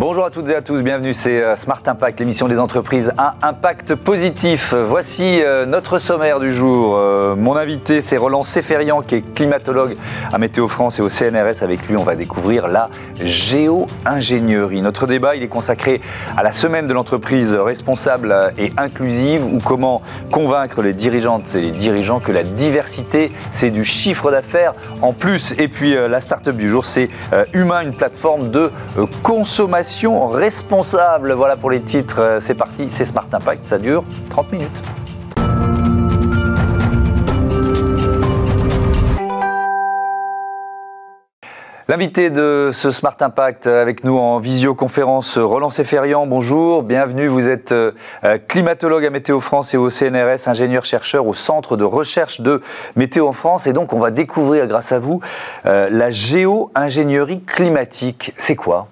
Bonjour à toutes et à tous, bienvenue, c'est euh, Smart Impact, l'émission des entreprises à impact positif. Voici euh, notre sommaire du jour. Euh, mon invité, c'est Roland Seferian, qui est climatologue à Météo France et au CNRS. Avec lui, on va découvrir la géo-ingénierie. Notre débat, il est consacré à la semaine de l'entreprise responsable et inclusive, ou comment convaincre les dirigeantes et les dirigeants que la diversité, c'est du chiffre d'affaires en plus. Et puis, la start-up du jour, c'est Humain, une plateforme de consommation responsable. Voilà pour les titres. Euh, c'est parti, c'est Smart Impact. Ça dure 30 minutes. L'invité de ce Smart Impact avec nous en visioconférence, Roland Seferian, bonjour, bienvenue. Vous êtes euh, climatologue à Météo France et au CNRS, ingénieur-chercheur au Centre de recherche de Météo en France. Et donc, on va découvrir grâce à vous euh, la géo-ingénierie climatique. C'est quoi?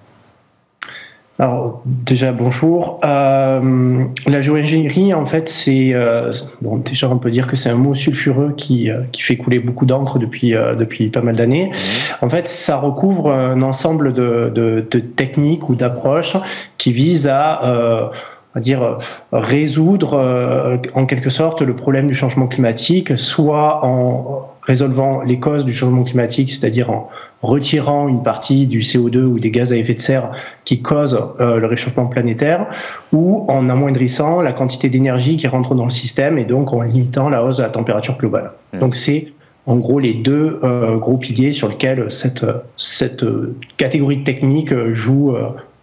Alors déjà bonjour. Euh, la géo-ingénierie, en fait, c'est euh, bon déjà on peut dire que c'est un mot sulfureux qui, euh, qui fait couler beaucoup d'encre depuis depuis pas mal d'années. Mmh. En fait, ça recouvre un ensemble de, de, de techniques ou d'approches qui visent à va dire résoudre en quelque sorte le problème du changement climatique, soit en résolvant les causes du changement climatique, c'est-à-dire en retirant une partie du CO2 ou des gaz à effet de serre qui causent euh, le réchauffement planétaire, ou en amoindrissant la quantité d'énergie qui rentre dans le système et donc en limitant la hausse de la température globale. Mmh. Donc c'est en gros les deux euh, gros piliers sur lesquels cette, cette euh, catégorie de technique joue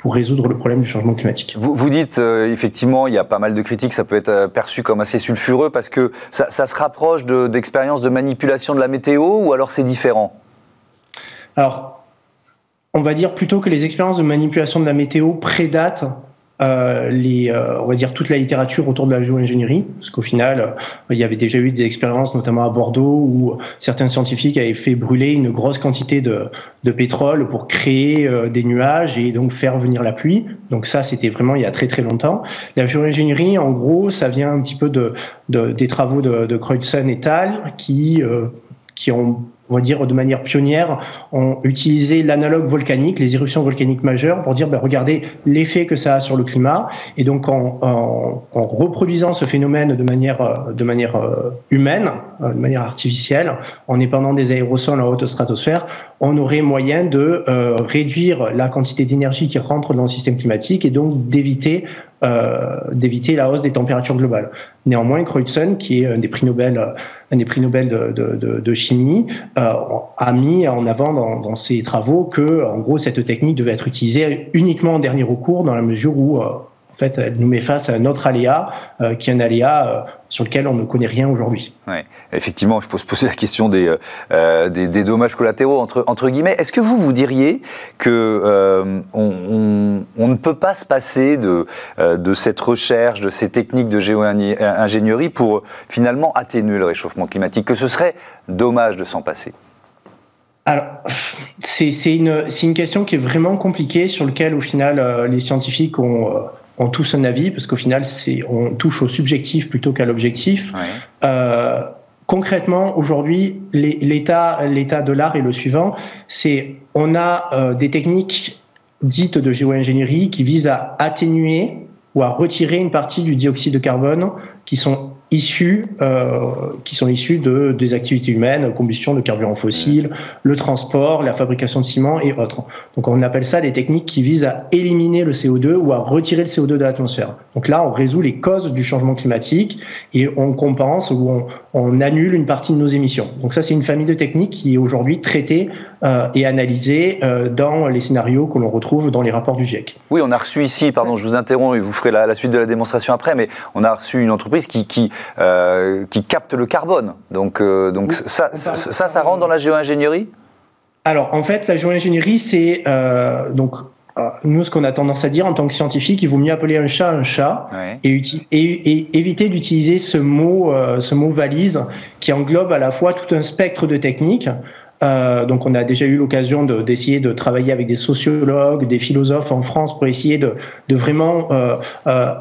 pour résoudre le problème du changement climatique. Vous, vous dites euh, effectivement, il y a pas mal de critiques, ça peut être perçu comme assez sulfureux parce que ça, ça se rapproche d'expériences de, de, manipulation de la météo ou alors c'est différent? Alors, on va dire plutôt que les expériences de manipulation de la météo prédatent euh, les, euh, on va dire toute la littérature autour de la géo-ingénierie, parce qu'au final, euh, il y avait déjà eu des expériences, notamment à Bordeaux, où certains scientifiques avaient fait brûler une grosse quantité de, de pétrole pour créer euh, des nuages et donc faire venir la pluie. Donc ça, c'était vraiment il y a très très longtemps. La géo-ingénierie, en gros, ça vient un petit peu de, de des travaux de, de et Tal, qui euh, qui ont on va dire de manière pionnière, ont utilisé l'analogue volcanique, les éruptions volcaniques majeures, pour dire, ben, regardez l'effet que ça a sur le climat. Et donc, en, en, en reproduisant ce phénomène de manière, de manière euh, humaine, euh, de manière artificielle, en épandant des aérosols en haute stratosphère, on aurait moyen de euh, réduire la quantité d'énergie qui rentre dans le système climatique et donc d'éviter euh, d'éviter la hausse des températures globales. Néanmoins, Kreutzen, qui est un des prix Nobel, un des prix Nobel de, chimie, euh, a mis en avant dans, dans, ses travaux que, en gros, cette technique devait être utilisée uniquement en dernier recours, dans la mesure où euh, en fait, elle nous met face à un autre aléa, euh, qui est un aléa euh, sur lequel on ne connaît rien aujourd'hui. Ouais. Effectivement, il faut se poser la question des, euh, des, des, dommages collatéraux, entre, entre guillemets. Est-ce que vous, vous diriez que on, on, on, ne peut pas se passer de, de cette recherche, de ces techniques de géo-ingénierie pour finalement atténuer le réchauffement climatique, que ce serait dommage de s'en passer? Alors, c'est une, une question qui est vraiment compliquée, sur laquelle, au final, les scientifiques ont, ont tous un avis, parce qu'au final, c'est, on touche au subjectif plutôt qu'à l'objectif. Ouais. Euh, concrètement, aujourd'hui, l'état, l'état de l'art est le suivant c'est on a euh, des techniques dites de géo-ingénierie qui visent à atténuer ou à retirer une partie du dioxyde de carbone qui sont issus, euh, qui sont issus de, des activités humaines, combustion de carburants fossiles, le transport, la fabrication de ciment et autres. Donc on appelle ça des techniques qui visent à éliminer le CO2 ou à retirer le CO2 de l'atmosphère. Donc là, on résout les causes du changement climatique et on compense ou on, on annule une partie de nos émissions. Donc ça, c'est une famille de techniques qui est aujourd'hui traitée euh, et analysée euh, dans les scénarios que l'on retrouve dans les rapports du GIEC. Oui, on a reçu ici, pardon, je vous interromps et vous ferez la, la suite de la démonstration après, mais on a reçu une entreprise qui, qui, euh, qui capte le carbone. Donc, euh, donc oui, ça, ça, ça, ça, rentre dans la géo-ingénierie? Alors, en fait, la géo-ingénierie, c'est donc nous, ce qu'on a tendance à dire en tant que scientifique, il vaut mieux appeler un chat un chat ouais. et, et, et, éviter d'utiliser ce mot, euh, ce mot valise qui englobe à la fois tout un spectre de techniques. Euh, donc, on a déjà eu l'occasion d'essayer de, travailler avec des sociologues, des philosophes en France pour essayer de, vraiment euh, euh,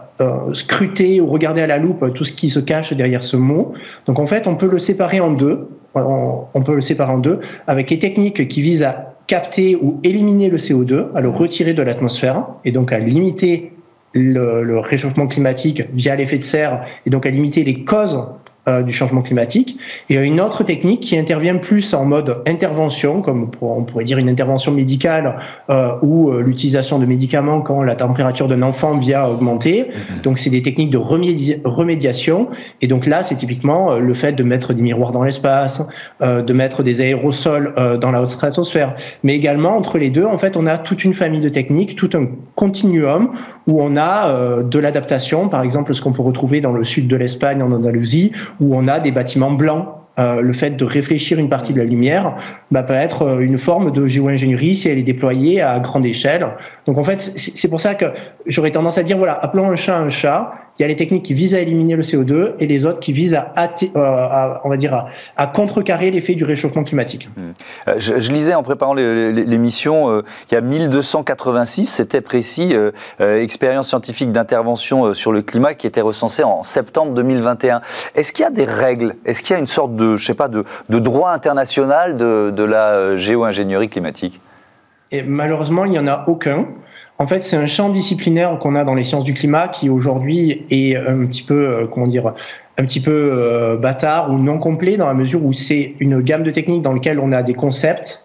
scruter ou regarder à la loupe tout ce qui se cache derrière ce mot. Donc, en fait, on peut le séparer en deux. On peut le séparer en deux avec les techniques qui visent à capter ou éliminer le CO2, à le retirer de l'atmosphère et donc à limiter le, réchauffement climatique via l'effet de serre et donc à limiter les causes euh, du changement climatique. Et une autre technique qui intervient plus en mode intervention, comme on pourrait dire une intervention médicale euh, ou euh, l'utilisation de médicaments quand la température d'un enfant vient augmenter. Mm-hmm. Donc c'est des techniques de remédiation. Et donc là, c'est typiquement le fait de mettre des miroirs dans l'espace, de mettre des aérosols dans la haute stratosphère. Mais également, entre les deux, en fait, on a toute une famille de techniques, tout un continuum où on a de l'adaptation, par exemple ce qu'on peut retrouver dans le sud de l'Espagne, en Andalousie, où on a des bâtiments blancs euh, le fait de réfléchir une partie de la lumière bah, peut être euh, une forme de géo-ingénierie si elle est déployée à grande échelle. Donc en fait, c'est pour ça que j'aurais tendance à dire, voilà, appelons un chat un chat, il y a les techniques qui visent à éliminer le CO2 et les autres qui visent à, euh, on va dire, à, contrecarrer l'effet du réchauffement climatique. Hmm. Euh, je, lisais en préparant l'émission euh, qu'il y a 1286, c'était précis, expérience scientifique d'intervention sur le climat qui était recensée en septembre 2021. Est-ce qu'il y a des règles? Est-ce qu'il y a une sorte de, je sais pas, de, droit international de, de la géo-ingénierie climatique? Et malheureusement, il n'y en a aucun. En fait, c'est un champ disciplinaire qu'on a dans les sciences du climat qui aujourd'hui est un petit peu, euh, comment dire, un petit peu euh, bâtard ou non complet dans la mesure où c'est une gamme de techniques dans lesquelles on a des concepts.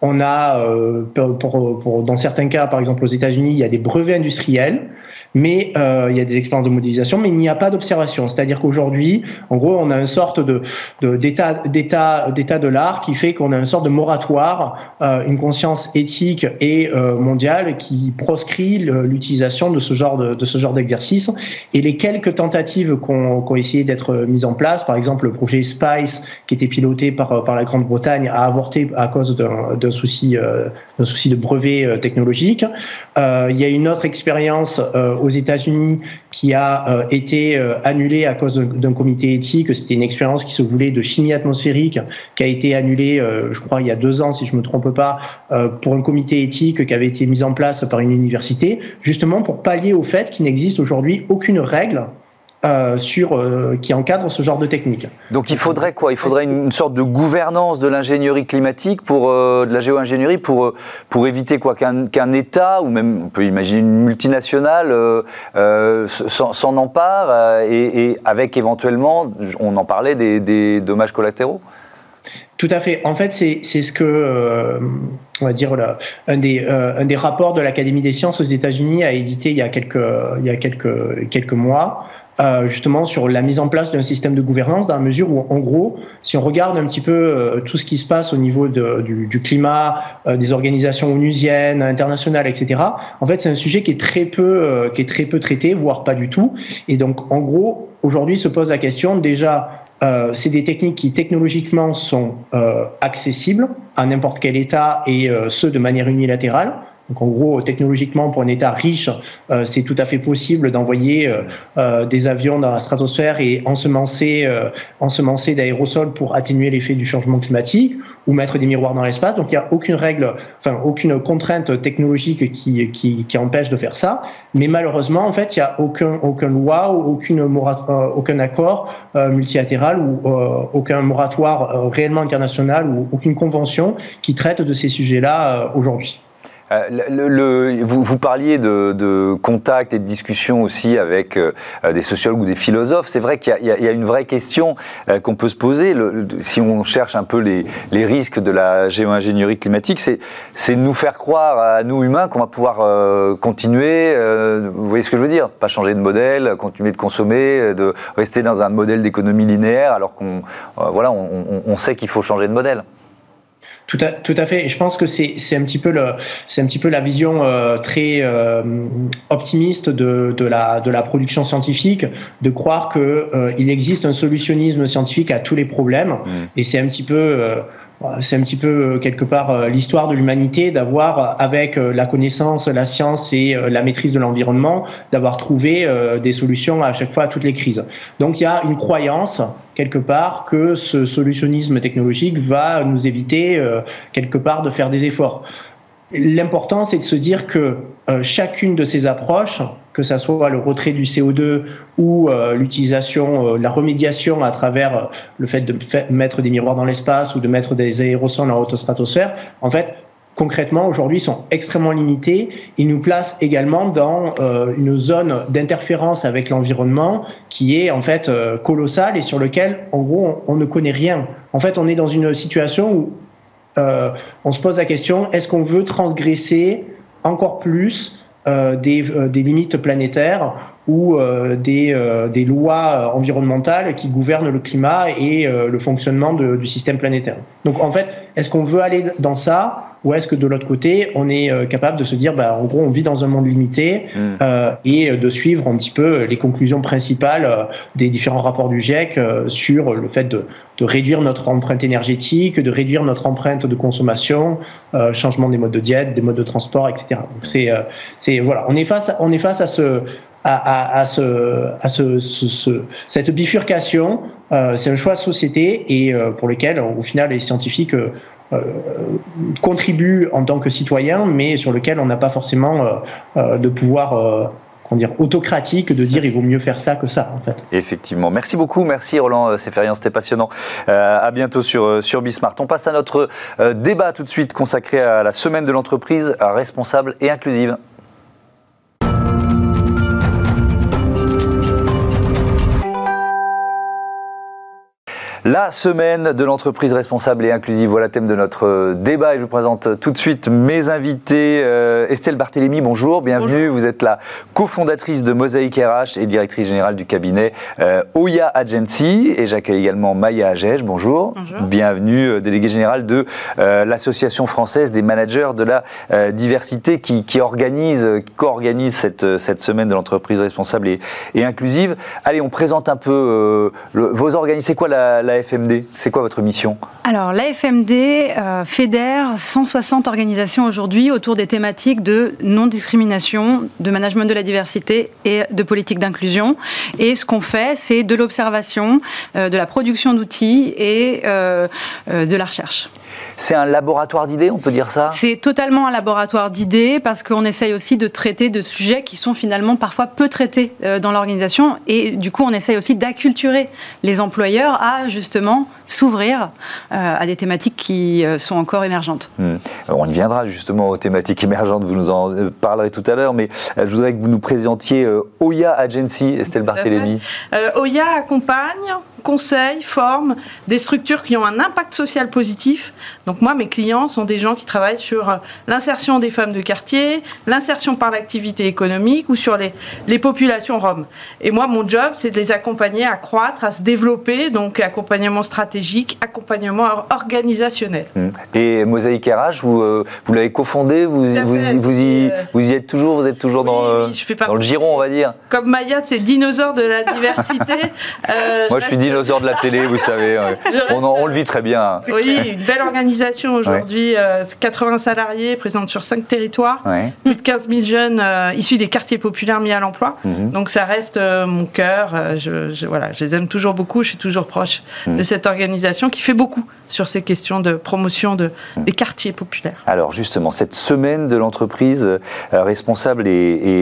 On a, euh, pour, dans certains cas, par exemple aux États-Unis, il y a des brevets industriels mais euh, il y a des expériences de modélisation, mais il n'y a pas d'observation. C'est-à-dire qu'aujourd'hui, en gros, on a une sorte d'état d'état d'état de l'art qui fait qu'on a une sorte de moratoire, euh, une conscience éthique et euh, mondiale qui proscrit l'utilisation de ce genre de, d'exercice. Et les quelques tentatives qu'on qu ont essayé d'être mises en place, par exemple le projet Spice qui était piloté par par la Grande-Bretagne, a avorté à cause d'un souci d'un souci de brevet technologique. il y a une autre expérience aux États-Unis qui a euh, été euh, annulé à cause d'un comité éthique. C'était une expérience qui se voulait de chimie atmosphérique, qui a été annulée, euh, je crois, il y a deux ans, si je me trompe pas, pour un comité éthique qui avait été mis en place par une université, justement pour pallier au fait qu'il n'existe aujourd'hui aucune règle euh, sur, euh, qui encadre ce genre de technique. Donc il faudrait quoi? Il faudrait une, sorte de gouvernance de l'ingénierie climatique, pour, euh, de la géo-ingénierie, pour, pour éviter quoi? Qu'un État, ou même on peut imaginer une multinationale, s'en empare, et, avec éventuellement, on en parlait, des, dommages collatéraux? Tout à fait. En fait, c'est ce que, on va dire, là, un, des, un des rapports de l'Académie des sciences aux États-Unis a édité il y a quelques, il y a quelques, quelques mois. Euh, justement sur la mise en place d'un système de gouvernance dans la mesure où, en gros, si on regarde un petit peu euh, tout ce qui se passe au niveau du, climat, euh, des organisations onusiennes, internationales, etc., en fait, c'est un sujet qui est très peu, qui est très peu traité, voire pas du tout. Et donc, en gros, aujourd'hui, se pose la question déjà. c'est des techniques qui technologiquement sont accessibles à n'importe quel État et ce de manière unilatérale. Donc en gros, technologiquement, pour un État riche, euh, c'est tout à fait possible d'envoyer euh, euh, des avions dans la stratosphère et ensemencer, ensemencer d'aérosols pour atténuer l'effet du changement climatique ou mettre des miroirs dans l'espace. Donc il n'y a aucune règle, enfin aucune contrainte technologique qui, qui, empêche de faire ça. Mais malheureusement, en fait, il n'y a aucun, loi ou aucune aucun accord multilatéral ou aucun moratoire réellement international ou aucune convention qui traite de ces sujets-là aujourd'hui. Euh, le, vous, vous, parliez de, de contacts et de discussions aussi avec euh, des sociologues ou des philosophes. C'est vrai qu'il y, y, a une vraie question euh, qu'on peut se poser. Le, si on cherche un peu les, les risques de la géo-ingénierie climatique, c'est de nous faire croire à nous humains qu'on va pouvoir continuer. vous voyez ce que je veux dire? Pas changer de modèle, continuer de consommer, de rester dans un modèle d'économie linéaire, alors qu'on voilà, on, on sait qu'il faut changer de modèle. Tout à, tout à fait. je pense que c'est un petit peu le c'est un petit peu la vision euh, très euh, optimiste de, de, la de la production scientifique, de croire que euh, il existe un solutionnisme scientifique à tous les problèmes. Mmh. Et c'est un petit peu c'est un petit peu quelque part l'histoire de l'humanité d'avoir, avec la connaissance, la science et la maîtrise de l'environnement, d'avoir trouvé des solutions à chaque fois à toutes les crises. Donc il y a une croyance quelque part que ce solutionnisme technologique va nous éviter euh, quelque part de faire des efforts. L'important, c'est de se dire que euh, chacune de ces approches, que ce soit le retrait du CO2 ou euh, l'utilisation, la remédiation à travers le fait de mettre des miroirs dans l'espace ou de mettre des aérosols en haute stratosphère, en fait, concrètement, aujourd'hui, sont extrêmement limités. Ils nous placent également dans euh, une zone d'interférence avec l'environnement qui est en fait euh, colossale et sur lequel, en gros, on, ne connaît rien. En fait, on est dans une situation où euh, on se pose la question est-ce qu'on veut transgresser encore plus des, des, limites planétaires ou euh, des, euh, des, lois environnementales qui gouvernent le climat et euh, le fonctionnement du système planétaire. Donc en fait, est-ce qu'on veut aller dans ça ou est-ce que de l'autre côté, on est capable de se dire, bah, en gros, on vit dans un monde limité mm. et de suivre un petit peu les conclusions principales des différents rapports du GIEC sur le fait de, de, réduire notre empreinte énergétique, de réduire notre empreinte de consommation, changement des modes de diète, des modes de transport, etc. Donc c'est, c'est voilà, on est face, on est face à ce à, ce, à ce, cette bifurcation. Euh, c'est un choix de société et euh, pour lequel, au final, les scientifiques euh, contribuent en tant que citoyens, mais sur lequel on n'a pas forcément de pouvoir autocratique de dire il vaut mieux faire ça que ça, en fait. Effectivement. Merci beaucoup. Merci Roland Seferian, c'était passionnant. à bientôt sur, sur Bismart. On passe à notre débat tout de suite consacré à la semaine de l'entreprise responsable et inclusive. La semaine de l'entreprise responsable et inclusive, voilà le thème de notre euh, débat et je vous présente tout de suite mes invités. Euh, Estelle Barthélémy, bonjour, bienvenue. Vous êtes la cofondatrice de Mosaïque RH et directrice générale du cabinet euh, Oya Agency. Et j'accueille également Maya Agege, bonjour. bonjour. Bienvenue, déléguée générale de l'Association française des managers de la diversité qui, organise, qui co-organise cette, cette semaine de l'entreprise responsable et, et, inclusive. Allez, on présente un peu vos organismes. C'est quoi la la FMD C'est quoi votre mission? Alors, la FMD euh, fédère 160 organisations aujourd'hui autour des thématiques de non-discrimination, de management de la diversité et de politique d'inclusion. Et ce qu'on fait, c'est de l'observation, euh, de la production d'outils et euh, de la recherche. C'est un laboratoire d'idées, on peut dire ça? C'est totalement un laboratoire d'idées parce qu'on essaye aussi de traiter de sujets qui sont finalement parfois peu traités euh, dans l'organisation et du coup on essaye aussi d'acculturer les employeurs à justement s'ouvrir euh, à des thématiques qui euh, sont encore émergentes. Hmm. On y viendra justement aux thématiques émergentes, vous nous en parlerez tout à l'heure, mais je voudrais que vous nous présentiez Oya Agency, Estelle Barthélémy. Oya accompagne, conseille, forme des structures qui ont un impact social positif donc moi, mes clients sont des gens qui travaillent sur euh, l'insertion des femmes de quartier, l'insertion par l'activité économique ou sur les, les populations roms. Et moi, mon job, c'est de les accompagner à croître, à se développer, donc accompagnement stratégique, accompagnement organisationnel. Mmh. Et Mosaïque RH, vous, euh, vous l'avez cofondé, vous, vous, vous, y, euh, vous y êtes toujours, vous êtes toujours dans, dans le giron, on va dire Comme Maya, c'est dinosaure de la diversité. moi, je, suis dinosaure de la télé, vous savez. on, on, le vit très bien. Oui, une belle organisation aujourd'hui, 80 euh, salariés, présente sur 5 territoires, plus de 15 000 jeunes euh, issus des quartiers populaires mis à l'emploi. Mhm. Donc ça reste euh, mon cœur. Je, voilà, je les aime toujours beaucoup. Je suis toujours proche mhm. de cette organisation qui fait beaucoup sur ces questions de promotion de, mhm. des quartiers populaires. Alors justement, cette semaine de l'entreprise responsable et,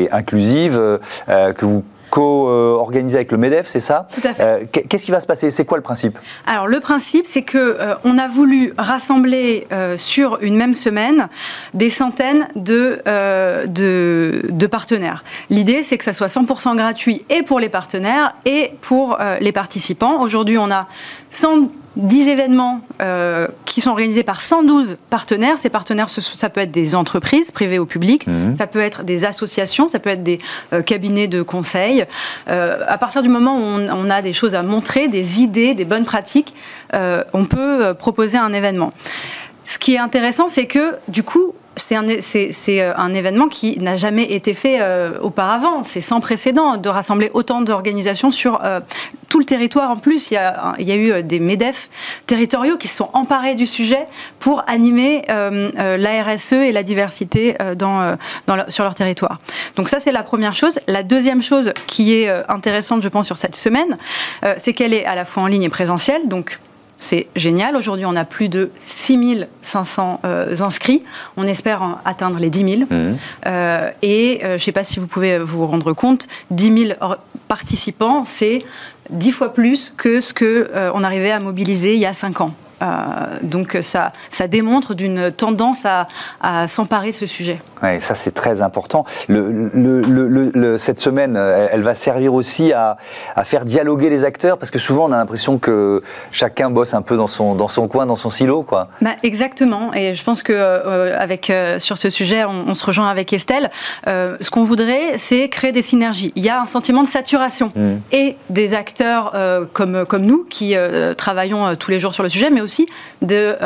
et inclusive que vous co-organisé avec le MEDEF, c'est ça Tout à fait. Euh, qu'est-ce qui va se passer? C'est quoi le principe? Alors le principe, c'est que euh, on a voulu rassembler euh, sur une même semaine des centaines de, de, de, partenaires. L'idée, c'est que ça soit 100% gratuit et pour les partenaires et pour les participants. Aujourd'hui, on a 100 10 événements euh, qui sont organisés par 112 partenaires. Ces partenaires, ça peut être des entreprises privées ou publiques, mhm. ça peut être des associations, ça peut être des euh, cabinets de conseil. Euh, à partir du moment où on, a des choses à montrer, des idées, des bonnes pratiques, on peut proposer un événement. Ce qui est intéressant, c'est que du coup, c'est un, un, événement qui n'a jamais été fait auparavant. C'est sans précédent de rassembler autant d'organisations sur tout le territoire. En plus, il y a, eu euh, des MEDEF territoriaux qui se sont emparés du sujet pour animer euh, euh, la RSE et la diversité sur leur territoire. Donc ça, c'est la première chose. La deuxième chose qui est intéressante, je pense, sur cette semaine, c'est qu'elle est à la fois en ligne et présentielle. Donc c'est génial. Aujourd'hui, on a plus de 6500 inscrits. On espère atteindre les 10 000. Mmh. et je ne sais pas si vous pouvez vous rendre compte, 10 000 participants, c'est dix fois plus que ce qu'on euh, on arrivait à mobiliser il y a cinq ans. Donc ça, ça démontre d'une tendance à, à s'emparer de ce sujet. Oui, ça c'est très important. Le, cette semaine, elle, va servir aussi à, à, faire dialoguer les acteurs, parce que souvent on a l'impression que chacun bosse un peu dans son, dans son coin, dans son silo. Quoi. Bah, exactement, et je pense que avec, sur ce sujet, on, se rejoint avec Estelle. ce qu'on voudrait, c'est créer des synergies. Il y a un sentiment de saturation mm. et des acteurs comme, comme nous qui travaillons tous les jours sur le sujet, mais aussi de,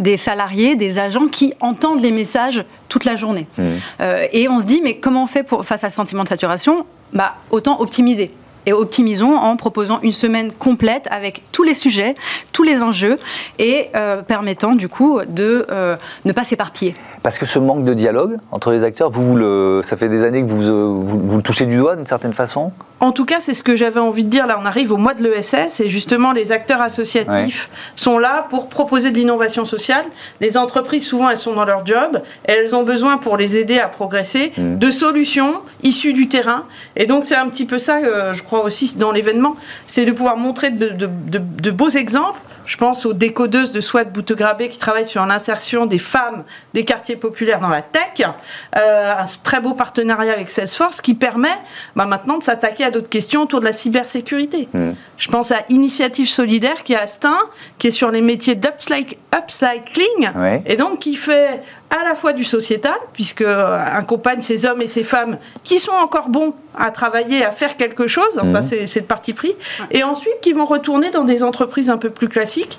des salariés, des agents qui entendent les messages toute la journée. Mmh. Euh, et on se dit, mais comment on fait pour, face à ce sentiment de saturation? Bah, Autant optimiser et optimisons en proposant une semaine complète avec tous les sujets, tous les enjeux et euh, permettant du coup de euh, ne pas s'éparpiller. Parce que ce manque de dialogue entre les acteurs, vous, le, ça fait des années que vous, vous, le touchez du doigt d'une certaine façon? En tout cas, c'est ce que j'avais envie de dire. Là, on arrive au mois de l'ESS et justement, les acteurs associatifs sont là pour proposer de l'innovation sociale. Les entreprises, souvent, elles sont dans leur job et elles ont besoin pour les aider à progresser mmh. de solutions issues du terrain. Et donc, c'est un petit peu ça, euh, je crois aussi dans l'événement, c'est de pouvoir montrer de, beaux exemples. Je pense aux décodeuses de Swat Boutegrabé qui travaillent sur l'insertion des femmes des quartiers populaires dans la tech. Euh, un très beau partenariat avec Salesforce qui permet bah, maintenant de s'attaquer à d'autres questions autour de la cybersécurité. Mmh. Je pense à Initiative Solidaire qui est à Stein, qui est sur les métiers d'upcycling et donc qui fait à la fois du sociétal, puisque euh, accompagne ces hommes et ces femmes qui sont encore bons à travailler, à faire quelque chose, enfin mhm. c'est le parti pris, et ensuite qui vont retourner dans des entreprises un peu plus classiques,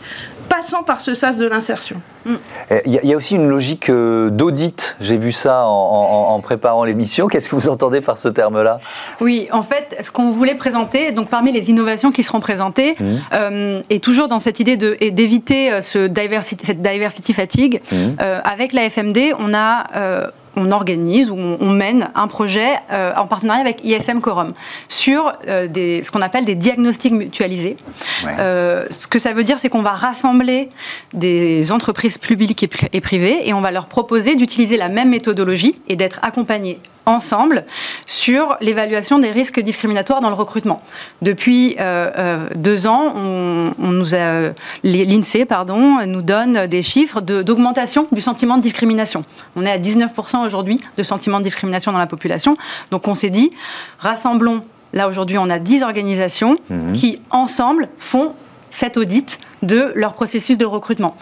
passant par ce sas de l'insertion. Il eh, y, a aussi une logique euh, d'audit, j'ai vu ça en, préparant l'émission. Qu'est-ce que vous entendez par ce terme-là? Oui, en fait, ce qu'on voulait présenter, donc parmi les innovations qui seront présentées, euh, et toujours dans cette idée d'éviter ce diversity, cette diversity fatigue, mhm. avec la FM on a euh, on organise ou on, mène un projet euh, en partenariat avec ISM Quorum sur euh, ce qu'on appelle des diagnostics mutualisés. ce que ça veut dire, c'est qu'on va rassembler des entreprises publiques et, privées et on va leur proposer d'utiliser la même méthodologie et d'être accompagnés ensemble sur l'évaluation des risques discriminatoires dans le recrutement. Depuis euh, euh, deux ans, on, nous a, l'INSEE pardon, nous donne des chiffres d'augmentation du sentiment de discrimination. On est à 19% aujourd'hui de sentiment de discrimination dans la population. Donc on s'est dit, rassemblons, là aujourd'hui on a 10 organisations mmh. qui ensemble font cet audit de leur processus de recrutement.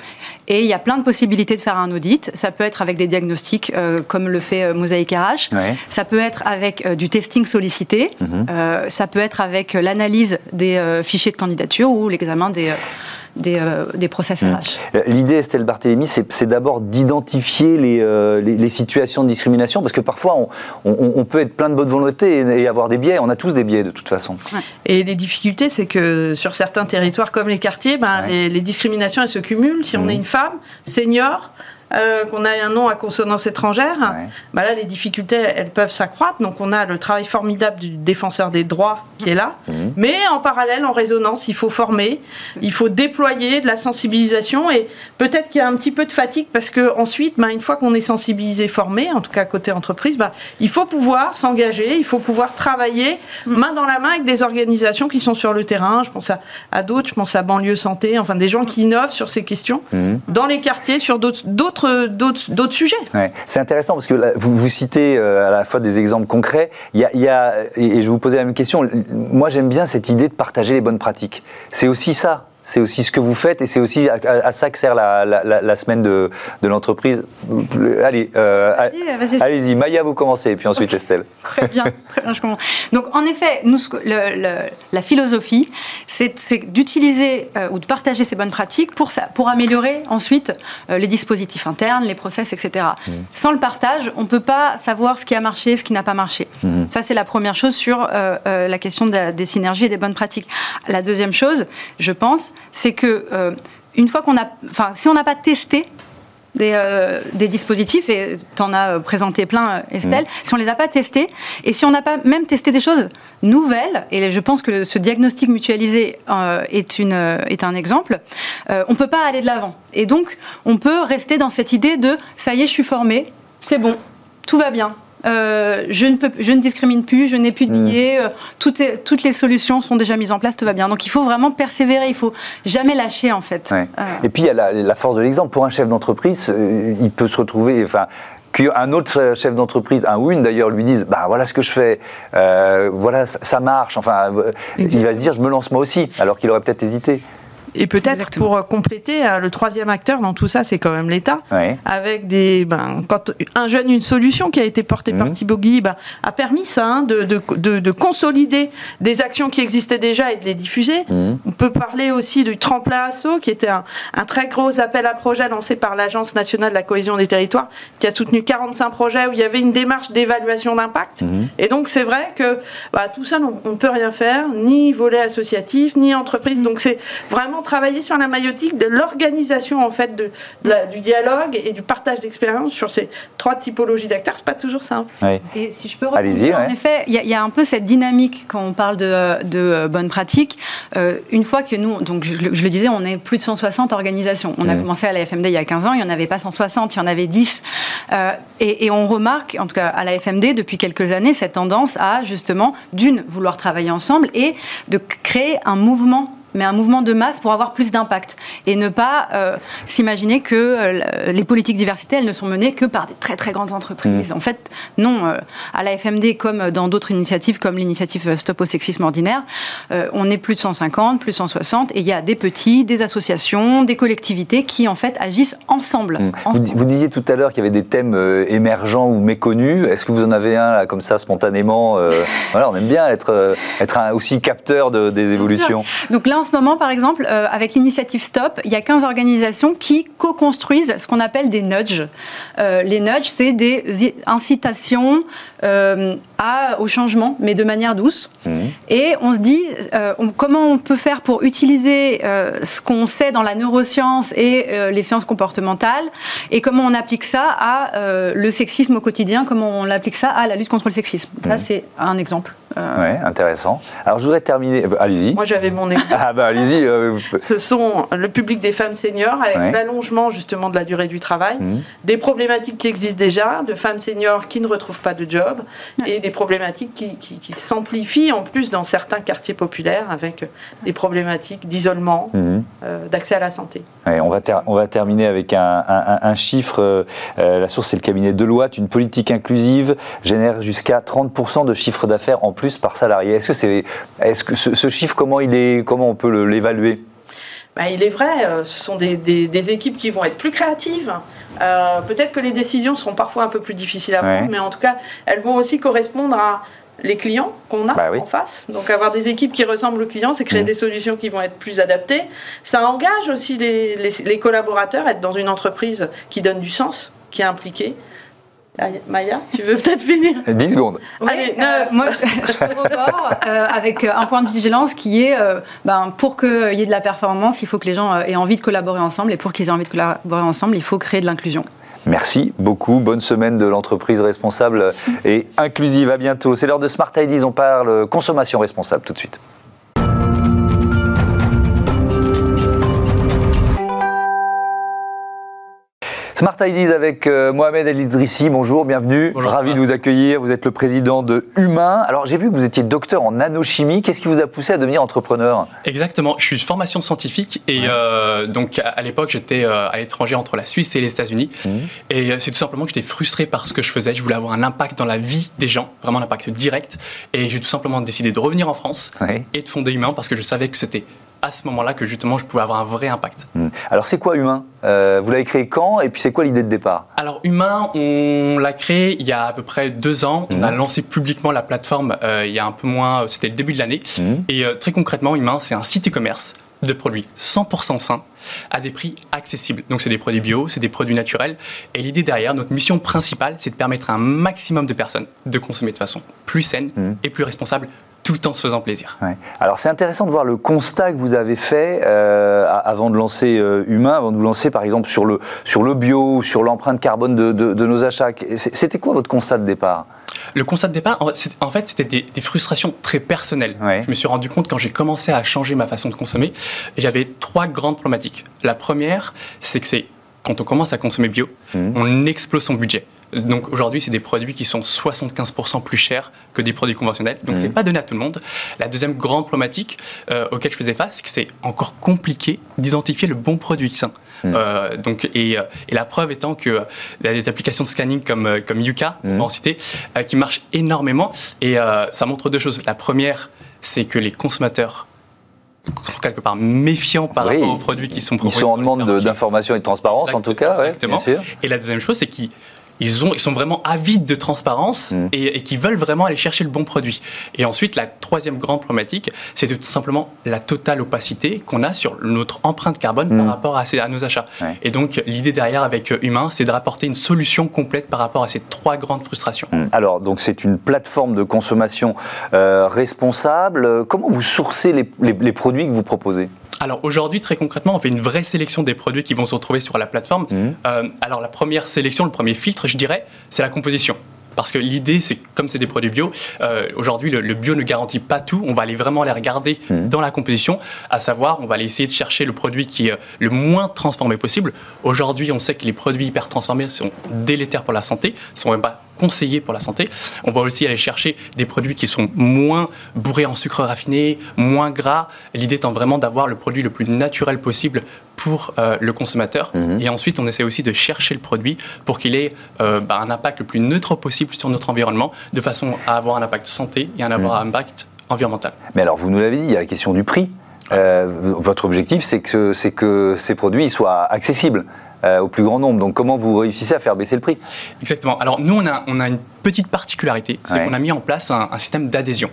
Et il y a plein de possibilités de faire un audit. Ça peut être avec des diagnostics, euh, comme le fait euh, Mosaic RH. Ça peut être avec euh, du testing sollicité. Mhm. ça peut être avec l'analyse des fichiers de candidature ou l'examen des des, euh, des process RH. Mmh. Euh, l'idée, Estelle Barthélémy, c'est d'abord d'identifier euh, les, les, situations de discrimination, parce que parfois, on, on, peut être plein de bonne volonté et, avoir des biais. On a tous des biais, de toute façon. Et les difficultés, c'est que sur certains territoires comme les quartiers, ben, les, les, discriminations, elles se cumulent. Si on mmh. est une femme, senior, euh, qu'on a un nom à consonance étrangère, bah là, les difficultés, elles peuvent s'accroître. Donc, on a le travail formidable du défenseur des droits qui est là. Mhm. Mais en parallèle, en résonance, il faut former, il faut déployer de la sensibilisation et peut-être qu'il y a un petit peu de fatigue parce que ensuite, bah, une fois qu'on est sensibilisé, formé, en tout cas côté entreprise, bah, il faut pouvoir s'engager, il faut pouvoir travailler mhm. main dans la main avec des organisations qui sont sur le terrain. Je pense à, à d'autres, je pense à Banlieue Santé, enfin des gens qui innovent sur ces questions mhm. dans les quartiers, sur d'autres d'autres sujets. C'est intéressant parce que vous, citez euh, à la fois des exemples concrets. Il y a, et je vous poser la même question. Moi, j'aime bien cette idée de partager les bonnes pratiques. C'est aussi ça c'est aussi ce que vous faites et c'est aussi à, ça que sert la, semaine de, l'entreprise. Allez, euh, allez-y, Maya, vous commencez, et puis ensuite Estelle. Très bien, très bien, je comprends. Donc, en effet, nous, la philosophie, c'est d'utiliser euh, ou de partager ces bonnes pratiques pour, ça, pour améliorer ensuite euh, les dispositifs internes, les process, etc. Mmh. Sans le partage, on ne peut pas savoir ce qui a marché, ce qui n'a pas marché. Mmh. Ça, c'est la première chose sur la question des synergies et des bonnes pratiques. La deuxième chose, je pense, c'est que euh, une fois qu'on a, enfin, si on n'a pas testé des, euh, dispositifs, et tu en as présenté plein, Estelle, mm. si on ne les a pas testés, et si on n'a pas même testé des choses nouvelles, et je pense que ce diagnostic mutualisé euh, est, une, est un exemple, on ne peut pas aller de l'avant. Et donc, on peut rester dans cette idée de ça y est, je suis formé, c'est bon, tout va bien, euh, je, ne peux, je ne discrimine plus, je n'ai plus de billets, euh, toutes, toutes les solutions sont déjà mises en place, tout va bien. Donc il faut vraiment persévérer, il faut jamais lâcher en fait. Ouais. Et puis il y a la, la force de l'exemple. Pour un chef d'entreprise, euh, il peut se retrouver, enfin, qu'un autre chef d'entreprise, un ou une d'ailleurs, lui dise bah voilà ce que je fais, euh, voilà ça, marche. Enfin, euh, il va se dire je me lance moi aussi, alors qu'il aurait peut-être hésité. Et peut-être pour euh, compléter, euh, le troisième acteur dans tout ça, c'est quand même l'État. Ouais. Avec des, ben, quand un jeune, une solution qui a été portée par Mhm. Thibaut Guy, ben, a permis ça, hein, de, de, de, de consolider des actions qui existaient déjà et de les diffuser. Mhm. On peut parler aussi du tremplin assaut, qui était un, un très gros appel à projet lancé par l'Agence nationale de la cohésion des territoires, qui a soutenu 45 projets où il y avait une démarche d'évaluation d'impact. Mhm. Et donc c'est vrai que bah, tout seul, on ne peut rien faire, ni volet associatif, ni entreprise. Donc c'est vraiment travailler sur la maïotique de l'organisation en fait de, de la- du dialogue et du partage d'expérience sur ces trois typologies d'acteurs. C'est pas toujours simple. Ouais. Et si je peux en ouais. effet, il y, a- il y a un peu cette dynamique quand on parle de, de euh, bonnes pratiques. Euh, une fois que nous, donc je, le- je le disais, on est plus de 160 organisations. On a Mhm. commencé à la FMD il y a 15 ans, il n'y en avait pas 160, il y en avait 10. Euh, et, et on remarque, en tout cas à la FMD, depuis quelques années, cette tendance à justement, d'une, vouloir travailler ensemble et de créer un mouvement mais un mouvement de masse pour avoir plus d'impact et ne pas euh, s'imaginer que euh, les politiques diversité elles ne sont menées que par des très très grandes entreprises. En fait, non. euh, à la FMD comme dans d'autres initiatives comme l'initiative Stop au sexisme ordinaire, on est plus de 150, plus 160 et il y a des petits, des associations, des collectivités qui en fait agissent ensemble. Mm. Vous, Ensemble. di- vous disiez tout à l'heure qu'il y avait des thèmes émergents ou méconnus. Est-ce que vous en avez un là, comme ça spontanément Voilà, on aime bien être, être un- aussi capteur de- des évolutions. Donc là, en ce moment, par exemple, euh, avec l'initiative Stop, il y a 15 organisations qui co-construisent ce qu'on appelle des nudges. Euh, les nudges, c'est des incitations euh, à, au changement, mais de manière douce. Mhm. Et on se dit, euh, on- comment on peut faire pour utiliser euh, ce qu'on sait dans la neuroscience et euh, les sciences comportementales, et comment on applique ça à euh, le sexisme au quotidien, comment on applique ça à la lutte contre le sexisme. Ça, Mhm. c'est un exemple. Euh, Ouais, intéressant. Alors je voudrais terminer. Allez-y. Moi, j'avais mon exemple. Ah bah allez-y. Ce sont le public des femmes seniors avec Ouais. l'allongement justement de la durée du travail, Mhm. des problématiques qui existent déjà, de femmes seniors qui ne retrouvent pas de job, et des problématiques qui, qui- qui s'amplifient en plus dans certains quartiers populaires avec des problématiques d'isolement, Mhm. euh, d'accès à la santé. Ouais, on, va on va terminer avec un, un- chiffre. euh, euh, la source, c'est le cabinet Deloitte. Une politique inclusive génère jusqu'à 30% de chiffre d'affaires en plus par salarié. Est-ce que, c'est, est-ce que ce, ce chiffre, comment, il est, comment on peut l'évaluer? Bah, il est vrai, euh, ce sont des, des- des équipes qui vont être plus créatives. Euh, Peut-être que les décisions seront parfois un peu plus difficiles à prendre, Ouais. mais en tout cas, elles vont aussi correspondre à les clients qu'on a Bah oui. en face. Donc avoir des équipes qui ressemblent aux clients, c'est créer Mhm. des solutions qui vont être plus adaptées. Ça engage aussi les, les- les collaborateurs à être dans une entreprise qui donne du sens, qui est impliquée. Ah, Maya, tu veux peut-être finir 10 secondes. Allez, euh, moi, je corrobore euh, avec un point de vigilance qui est, euh, ben, pour qu'il y ait de la performance, il faut que les gens euh, aient envie de collaborer ensemble. Et pour qu'ils aient envie de collaborer ensemble, il faut créer de l'inclusion. Merci beaucoup. Bonne semaine de l'entreprise responsable et inclusive. À bientôt. C'est l'heure de Smart Ideas. On parle consommation responsable tout de suite. Smart Ideas avec euh, Mohamed El Idrissi. Bonjour, bienvenue. Bonjour. Ravi de vous accueillir. Vous êtes le président de Humain. Alors, j'ai vu que vous étiez docteur en nanochimie. Qu'est-ce qui vous a poussé à devenir entrepreneur? Exactement, je suis de formation scientifique et euh, donc à, à l'époque j'étais euh, à l'étranger entre la Suisse et les États-Unis Mhm. et c'est tout simplement que j'étais frustré par ce que je faisais, je voulais avoir un impact dans la vie des gens, vraiment un impact direct et j'ai tout simplement décidé de revenir en France et de fonder Humain parce que je savais que c'était à ce moment-là que justement je pouvais avoir un vrai impact. Hmm. Alors, c'est quoi Humain? Euh, Vous l'avez créé quand? Et puis, c'est quoi l'idée de départ? Alors Humain, on l'a créé il y a à peu près deux ans, on Mhm. a lancé publiquement la plateforme euh, il y a un peu moins, c'était le début de l'année Mhm. Et euh, très concrètement, Humain, c'est un site e-commerce de produits 100% sains à des prix accessibles. Donc c'est des produits bio, c'est des produits naturels. Et l'idée derrière, notre mission principale, c'est de permettre à un maximum de personnes de consommer de façon plus saine et plus responsable tout en se faisant plaisir. Ouais. Alors c'est intéressant de voir le constat que vous avez fait euh, avant de lancer euh, Humain, avant de vous lancer par exemple sur le, sur le bio, ou sur l'empreinte carbone de, de- de nos achats. C'était quoi votre constat de départ? Le constat de départ, en fait, c'était des, des frustrations très personnelles. Ouais. Je me suis rendu compte quand j'ai commencé à changer ma façon de consommer, j'avais trois grandes problématiques. La première, c'est que c'est quand on commence à consommer bio, Mhm. on explose son budget. Donc aujourd'hui, c'est des produits qui sont 75% plus chers que des produits conventionnels. Donc ce c'est pas donné à tout le monde. La deuxième grande problématique euh, auquel je faisais face, c'est que c'est encore compliqué d'identifier le bon produit sain. Euh, donc, et, et, la preuve étant que y a des applications de scanning comme, comme Yuka, va en citer, qui marchent énormément. Et ça montre deux choses. La première, c'est que les consommateurs quelque part méfiants par rapport aux produits qui sont proposés. Ils sont en demande d'information et de transparence, en tout cas. Exactement. et la deuxième chose, c'est qu'ils ils, ont, ils sont vraiment avides de transparence mm. et, qui veulent vraiment aller chercher le bon produit. Et ensuite, la troisième grande problématique, c'est tout simplement la totale opacité qu'on a sur notre empreinte carbone par mm. rapport à, à, nos achats. Et donc, l'idée derrière avec Humain, c'est de rapporter une solution complète par rapport à ces trois grandes frustrations. Mm. Alors, donc c'est une plateforme de consommation euh, responsable. Comment vous sourcez les, les produits que vous proposez? Alors aujourd'hui, très concrètement, on fait une vraie sélection des produits qui vont se retrouver sur la plateforme. Mmh. Euh, alors la première sélection, le premier filtre, je dirais, c'est la composition. Parce que l'idée, c'est comme c'est des produits bio, euh, aujourd'hui le, bio ne garantit pas tout. On va aller vraiment les regarder mmh. dans la composition, à savoir, on va aller essayer de chercher le produit qui est le moins transformé possible. Aujourd'hui, on sait que les produits hyper transformés sont délétères pour la santé, sont même pas conseillés pour la santé. On va aussi aller chercher des produits qui sont moins bourrés en sucre raffiné, moins gras. L'idée étant vraiment d'avoir le produit le plus naturel possible pour euh, le consommateur. Mhm. Et ensuite, on essaie aussi de chercher le produit pour qu'il ait euh, bah, un impact le plus neutre possible sur notre environnement, de façon à avoir un impact santé et à avoir mhm. un impact environnemental. Mais alors, vous nous l'avez dit, il y a la question du prix. Euh, votre objectif, c'est que, que ces produits soient accessibles. Euh, au plus grand nombre. Donc comment vous réussissez à faire baisser le prix? Exactement. Alors nous, on a, on a une petite particularité, c'est qu'on a mis en place un, système d'adhésion.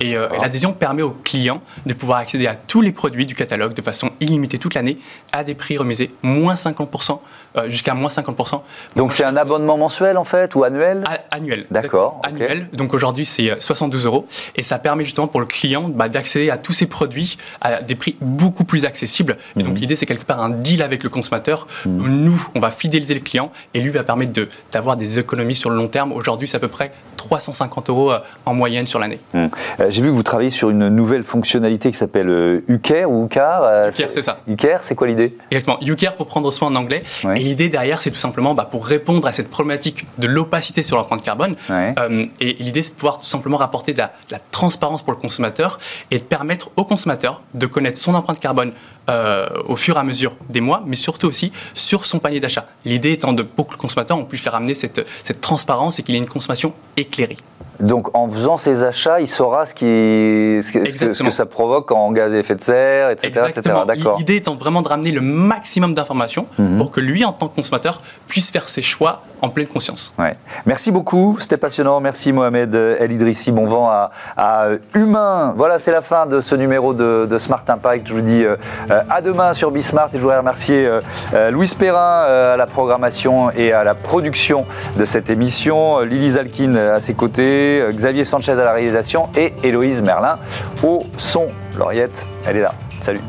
Et, euh, l'adhésion permet aux clients de pouvoir accéder à tous les produits du catalogue de façon illimitée toute l'année à des prix remisés moins 50% euh, jusqu'à moins 50%. Donc c'est un abonnement mensuel en fait ou annuel? Annuel. D'accord. Annuel. Donc aujourd'hui c'est 72 euh, euros et ça permet justement pour le client bah, d'accéder à tous ces produits à des prix beaucoup plus accessibles. Et donc mhm. l'idée c'est quelque part un deal avec le consommateur. Mhm. Nous on va fidéliser le client et lui va permettre d'avoir des économies sur le long terme. Aujourd'hui c'est à peu près 350 euros euh, en moyenne sur l'année. Mhm. J'ai vu que vous travaillez sur une nouvelle fonctionnalité qui s'appelle UCare ou UCAR. UCARE c'est ça. UCARE c'est quoi l'idée? Exactement. UCARE pour prendre soin en anglais l'idée derrière, c'est tout simplement bah, pour répondre à cette problématique de l'opacité sur l'empreinte carbone. Euh, et, l'idée, c'est de pouvoir tout simplement rapporter de la, transparence pour le consommateur et de permettre au consommateur de connaître son empreinte carbone euh, au fur et à mesure des mois, mais surtout aussi sur son panier d'achat. L'idée étant de pour que le consommateur on puisse lui ramener cette, cette transparence et qu'il ait une consommation éclairée. Donc en faisant ses achats, il saura ce, qui, ce, que, ça provoque en gaz à effet de serre, etc. L'idée étant vraiment de ramener le maximum d'informations mhm. pour que lui, en tant que consommateur, puisse faire ses choix en pleine conscience. Ouais. Merci beaucoup, c'était passionnant. Merci Mohamed El Idrissi. Bon vent à, à Humain. Voilà, c'est la fin de ce numéro de, Smart Impact. Je vous dis euh, à demain sur Bismart et je voudrais remercier euh, euh, Louis Perrin à la programmation et à la production de cette émission, Lily Zalkin à ses côtés. Xavier Sanchez à la réalisation et Héloïse Merlin au son. Lauriette, elle est là. Salut.